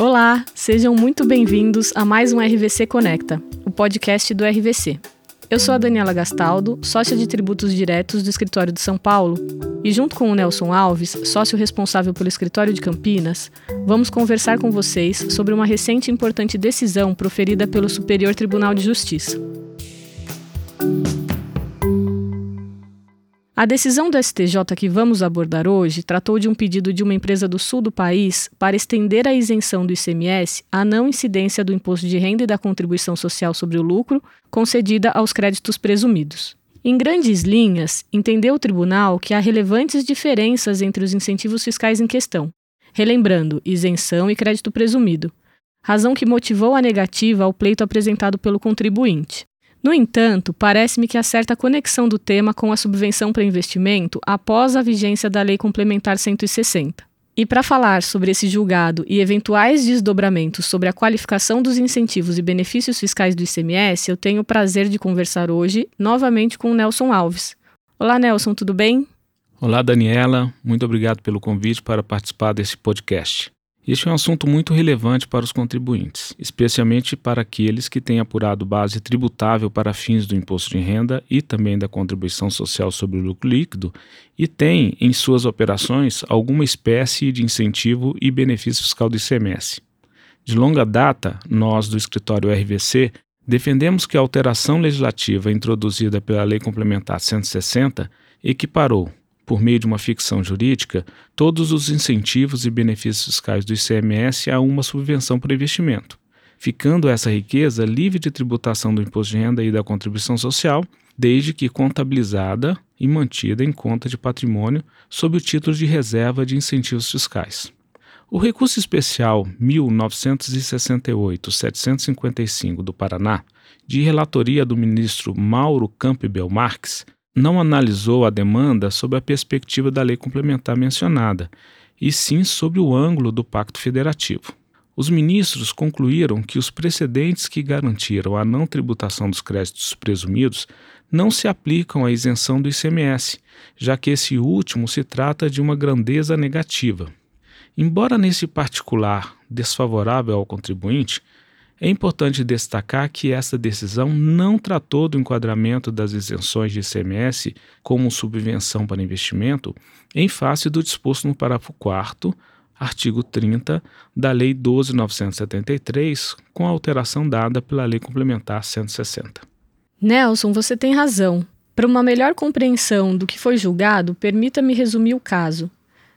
Olá, sejam muito bem-vindos a mais um RVC Conecta, o podcast do RVC. Eu sou a Daniela Gastaldo, sócia de tributos diretos do escritório de São Paulo, e junto com o Nelson Alves, sócio responsável pelo escritório de Campinas, vamos conversar com vocês sobre uma recente e importante decisão proferida pelo Superior Tribunal de Justiça. A decisão do STJ que vamos abordar hoje tratou de um pedido de uma empresa do sul do país para estender a isenção do ICMS à não incidência do imposto de renda e da contribuição social sobre o lucro concedida aos créditos presumidos. Em grandes linhas, entendeu o tribunal que há relevantes diferenças entre os incentivos fiscais em questão, relembrando isenção e crédito presumido, razão que motivou a negativa ao pleito apresentado pelo contribuinte. No entanto, parece-me que há certa conexão do tema com a subvenção para investimento após a vigência da Lei Complementar 160. E para falar sobre esse julgado e eventuais desdobramentos sobre a qualificação dos incentivos e benefícios fiscais do ICMS, eu tenho o prazer de conversar hoje novamente com o Nelson Alves. Olá, Nelson, tudo bem? Olá, Daniela. Muito obrigado pelo convite para participar desse podcast. Este é um assunto muito relevante para os contribuintes, especialmente para aqueles que têm apurado base tributável para fins do imposto de renda e também da contribuição social sobre o lucro líquido e têm em suas operações alguma espécie de incentivo e benefício fiscal do ICMS. De longa data, nós do escritório RVC defendemos que a alteração legislativa introduzida pela Lei Complementar 160 equiparou por meio de uma ficção jurídica, todos os incentivos e benefícios fiscais do ICMS a uma subvenção para investimento, ficando essa riqueza livre de tributação do imposto de renda e da contribuição social, desde que contabilizada e mantida em conta de patrimônio sob o título de reserva de incentivos fiscais. O recurso especial 1968-755 do Paraná, de relatoria do ministro Mauro Campbell Marques, não analisou a demanda sob a perspectiva da lei complementar mencionada, e sim sobre o ângulo do Pacto Federativo. Os ministros concluíram que os precedentes que garantiram a não tributação dos créditos presumidos não se aplicam à isenção do ICMS, já que esse último se trata de uma grandeza negativa. Embora nesse particular desfavorável ao contribuinte, é importante destacar que essa decisão não tratou do enquadramento das isenções de ICMS como subvenção para investimento em face do disposto no parágrafo 4 artigo 30 da Lei 12.973, com a alteração dada pela Lei Complementar 160. Nelson, você tem razão. Para uma melhor compreensão do que foi julgado, permita-me resumir o caso,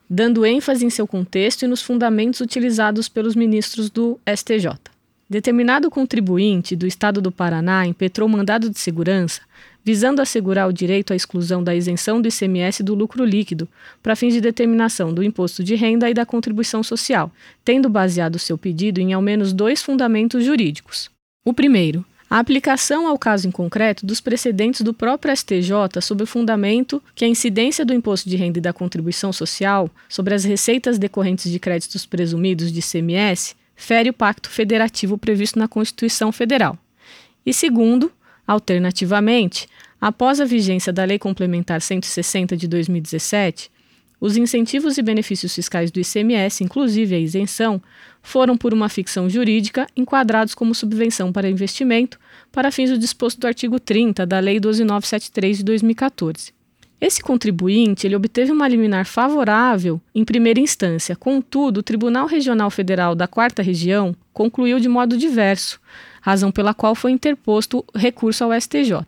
dando ênfase em seu contexto e nos fundamentos utilizados pelos ministros do STJ. Determinado contribuinte do Estado do Paraná impetrou mandado de segurança visando assegurar o direito à exclusão da isenção do ICMS do lucro líquido para fins de determinação do imposto de renda e da contribuição social, tendo baseado seu pedido em ao menos dois fundamentos jurídicos. O primeiro, a aplicação ao caso em concreto dos precedentes do próprio STJ sob o fundamento que a incidência do imposto de renda e da contribuição social sobre as receitas decorrentes de créditos presumidos de ICMS fere o pacto federativo previsto na Constituição Federal. E segundo, alternativamente, após a vigência da Lei Complementar 160 de 2017, os incentivos e benefícios fiscais do ICMS, inclusive a isenção, foram, por uma ficção jurídica, enquadrados como subvenção para investimento para fins do disposto do artigo 30 da Lei 12973 de 2014. Esse contribuinte ele obteve uma liminar favorável em primeira instância. Contudo, o Tribunal Regional Federal da Quarta Região concluiu de modo diverso, razão pela qual foi interposto recurso ao STJ.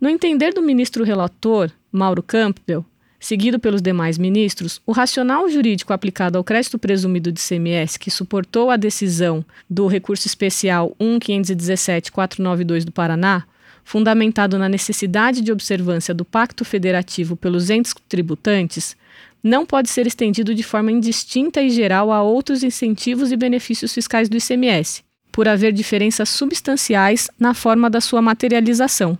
No entender do ministro relator, Mauro Campbell, seguido pelos demais ministros, o racional jurídico aplicado ao crédito presumido de CMS que suportou a decisão do recurso especial 1.517.492 do Paraná fundamentado na necessidade de observância do Pacto Federativo pelos entes tributantes, não pode ser estendido de forma indistinta e geral a outros incentivos e benefícios fiscais do ICMS, por haver diferenças substanciais na forma da sua materialização.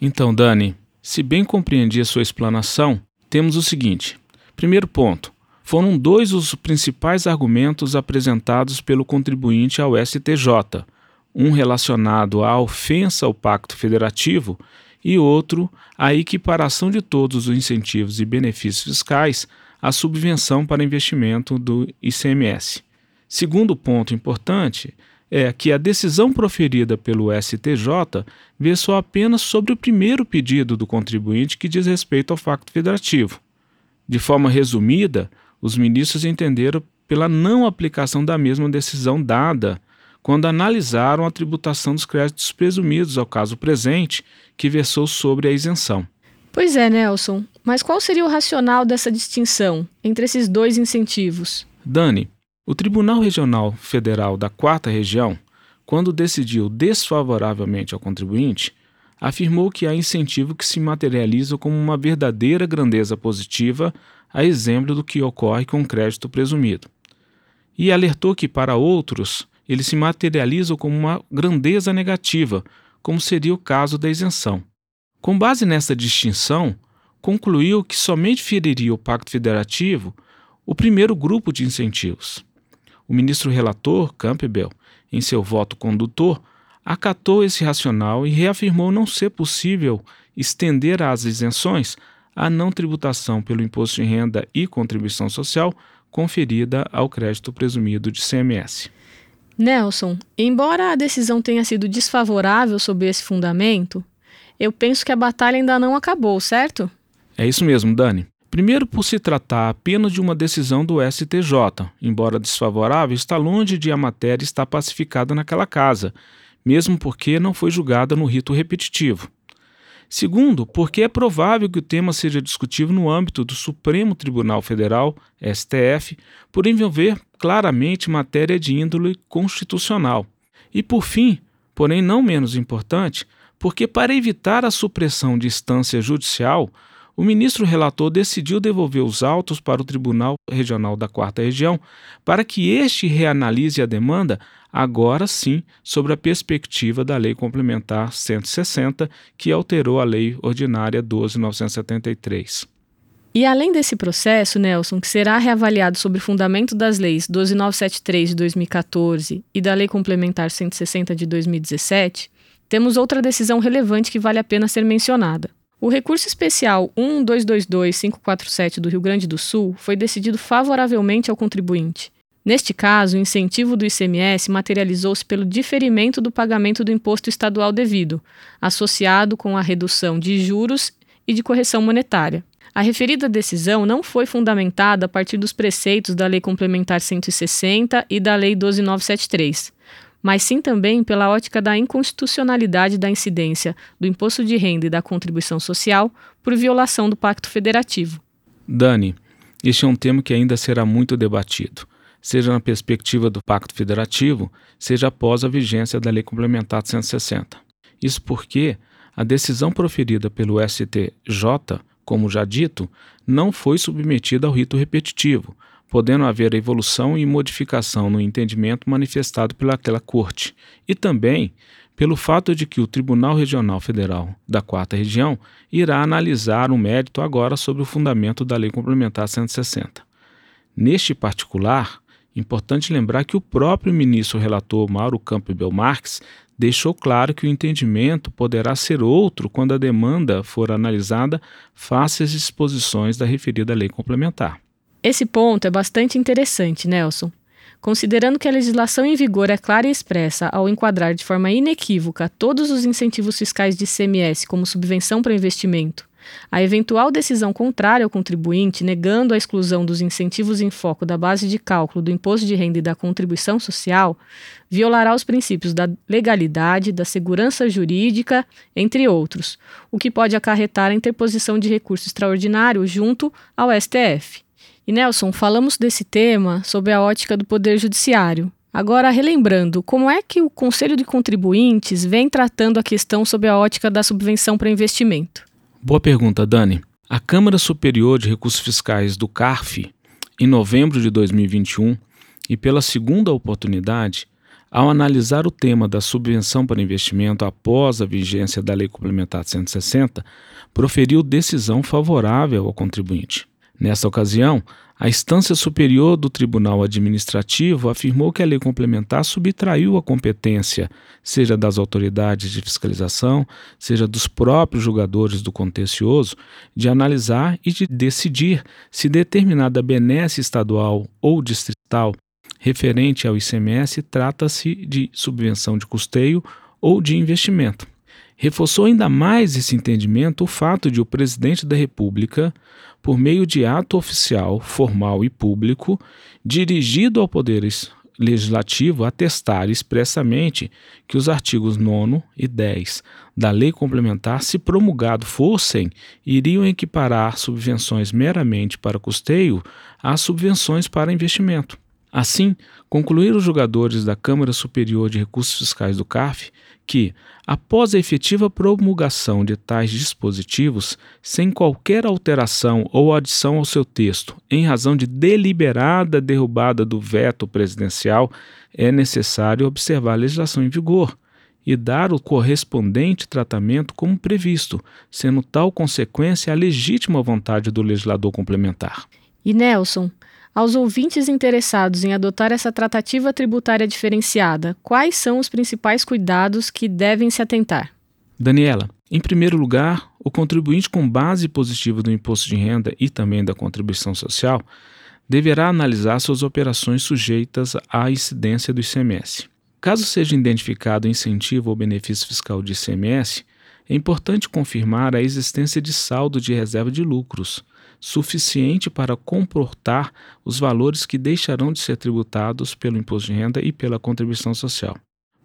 Então, Dani, se bem compreendi a sua explanação, temos o seguinte: primeiro ponto. Foram dois os principais argumentos apresentados pelo contribuinte ao STJ um relacionado à ofensa ao Pacto Federativo e outro à equiparação de todos os incentivos e benefícios fiscais à subvenção para investimento do ICMS. Segundo ponto importante é que a decisão proferida pelo STJ versou apenas sobre o primeiro pedido do contribuinte que diz respeito ao facto federativo. De forma resumida, os ministros entenderam pela não aplicação da mesma decisão dada quando analisaram a tributação dos créditos presumidos ao caso presente, que versou sobre a isenção. Pois é, Nelson. Mas qual seria o racional dessa distinção entre esses dois incentivos? Dani, o Tribunal Regional Federal da Quarta Região, quando decidiu desfavoravelmente ao contribuinte, afirmou que há incentivo que se materializa como uma verdadeira grandeza positiva, a exemplo do que ocorre com o crédito presumido. E alertou que, para outros, ele se materializa como uma grandeza negativa, como seria o caso da isenção. Com base nessa distinção, concluiu que somente feriria o Pacto Federativo o primeiro grupo de incentivos. O ministro relator, Campbell, em seu voto condutor, acatou esse racional e reafirmou não ser possível estender as isenções à não tributação pelo imposto de renda e contribuição social conferida ao crédito presumido de CMS. Nelson, embora a decisão tenha sido desfavorável sob esse fundamento, eu penso que a batalha ainda não acabou, certo? É isso mesmo, Dani. Primeiro, por se tratar apenas de uma decisão do STJ, embora desfavorável, está longe de a matéria estar pacificada naquela casa, mesmo porque não foi julgada no rito repetitivo. Segundo, porque é provável que o tema seja discutido no âmbito do Supremo Tribunal Federal, STF, por envolver claramente matéria de índole constitucional. E por fim, porém não menos importante, porque para evitar a supressão de instância judicial, o ministro relator decidiu devolver os autos para o Tribunal Regional da Quarta Região para que este reanalise a demanda, agora sim, sobre a perspectiva da Lei Complementar 160, que alterou a Lei Ordinária 12.973. E além desse processo, Nelson, que será reavaliado sobre o fundamento das leis 12973 de 2014 e da Lei Complementar 160 de 2017, temos outra decisão relevante que vale a pena ser mencionada. O recurso especial 1222547 do Rio Grande do Sul foi decidido favoravelmente ao contribuinte. Neste caso, o incentivo do ICMS materializou-se pelo diferimento do pagamento do imposto estadual devido, associado com a redução de juros e de correção monetária. A referida decisão não foi fundamentada a partir dos preceitos da Lei Complementar 160 e da Lei 12973 mas sim também pela ótica da inconstitucionalidade da incidência do imposto de renda e da contribuição social por violação do Pacto Federativo. Dani, este é um tema que ainda será muito debatido, seja na perspectiva do Pacto Federativo, seja após a vigência da Lei Complementar 160. Isso porque a decisão proferida pelo STJ, como já dito, não foi submetida ao rito repetitivo, podendo haver evolução e modificação no entendimento manifestado pelaquela Corte, e também pelo fato de que o Tribunal Regional Federal da Quarta Região irá analisar o um mérito agora sobre o fundamento da Lei Complementar 160. Neste particular, importante lembrar que o próprio ministro relator Mauro Campbell Marques deixou claro que o entendimento poderá ser outro quando a demanda for analisada face às disposições da referida lei complementar. Esse ponto é bastante interessante, Nelson. Considerando que a legislação em vigor é clara e expressa ao enquadrar de forma inequívoca todos os incentivos fiscais de ICMS como subvenção para investimento, a eventual decisão contrária ao contribuinte, negando a exclusão dos incentivos em foco da base de cálculo do imposto de renda e da contribuição social, violará os princípios da legalidade, da segurança jurídica, entre outros, o que pode acarretar a interposição de recurso extraordinário junto ao STF. E Nelson, falamos desse tema sob a ótica do Poder Judiciário. Agora, relembrando, como é que o Conselho de Contribuintes vem tratando a questão sob a ótica da subvenção para investimento? Boa pergunta, Dani. A Câmara Superior de Recursos Fiscais do CARF, em novembro de 2021, e pela segunda oportunidade, ao analisar o tema da subvenção para investimento após a vigência da Lei Complementar 160, proferiu decisão favorável ao contribuinte. Nessa ocasião, a instância superior do Tribunal Administrativo afirmou que a lei complementar subtraiu a competência, seja das autoridades de fiscalização, seja dos próprios julgadores do contencioso, de analisar e de decidir se determinada benesse estadual ou distrital referente ao ICMS, trata-se de subvenção de custeio ou de investimento. Reforçou ainda mais esse entendimento o fato de o presidente da República, por meio de ato oficial, formal e público, dirigido ao Poder Legislativo, atestar expressamente que os artigos 9 e 10 da Lei Complementar, se promulgado fossem, iriam equiparar subvenções meramente para custeio às subvenções para investimento. Assim, concluíram os julgadores da Câmara Superior de Recursos Fiscais do CARF que, após a efetiva promulgação de tais dispositivos, sem qualquer alteração ou adição ao seu texto, em razão de deliberada derrubada do veto presidencial, é necessário observar a legislação em vigor e dar o correspondente tratamento como previsto, sendo tal consequência a legítima vontade do legislador complementar. E Nelson, aos ouvintes interessados em adotar essa tratativa tributária diferenciada, quais são os principais cuidados que devem se atentar? Daniela, em primeiro lugar, o contribuinte com base positiva do imposto de renda e também da contribuição social deverá analisar suas operações sujeitas à incidência do ICMS. Caso seja identificado incentivo ou benefício fiscal de ICMS, é importante confirmar a existência de saldo de reserva de lucros, suficiente para comportar os valores que deixarão de ser tributados pelo imposto de renda e pela contribuição social.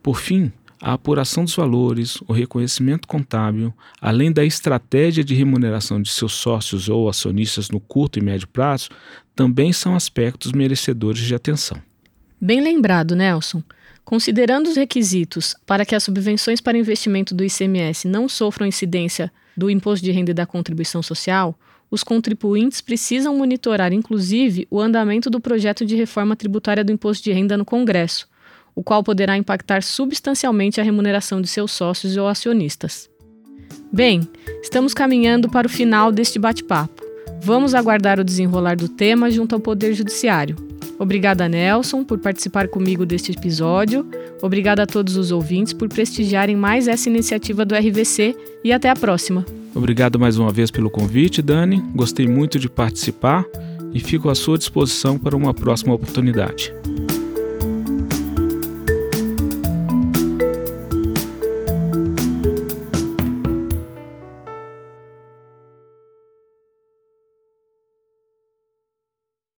Por fim, a apuração dos valores, o reconhecimento contábil, além da estratégia de remuneração de seus sócios ou acionistas no curto e médio prazo, também são aspectos merecedores de atenção. Bem lembrado, Nelson. Considerando os requisitos para que as subvenções para investimento do ICMS não sofram incidência do imposto de renda e da contribuição social, os contribuintes precisam monitorar, inclusive, o andamento do projeto de reforma tributária do imposto de renda no Congresso, o qual poderá impactar substancialmente a remuneração de seus sócios ou acionistas. Bem, estamos caminhando para o final deste bate-papo. Vamos aguardar o desenrolar do tema junto ao Poder Judiciário. Obrigada, Nelson, por participar comigo deste episódio. Obrigada a todos os ouvintes por prestigiarem mais essa iniciativa do RVC e até a próxima. Obrigado mais uma vez pelo convite, Dani. Gostei muito de participar e fico à sua disposição para uma próxima oportunidade.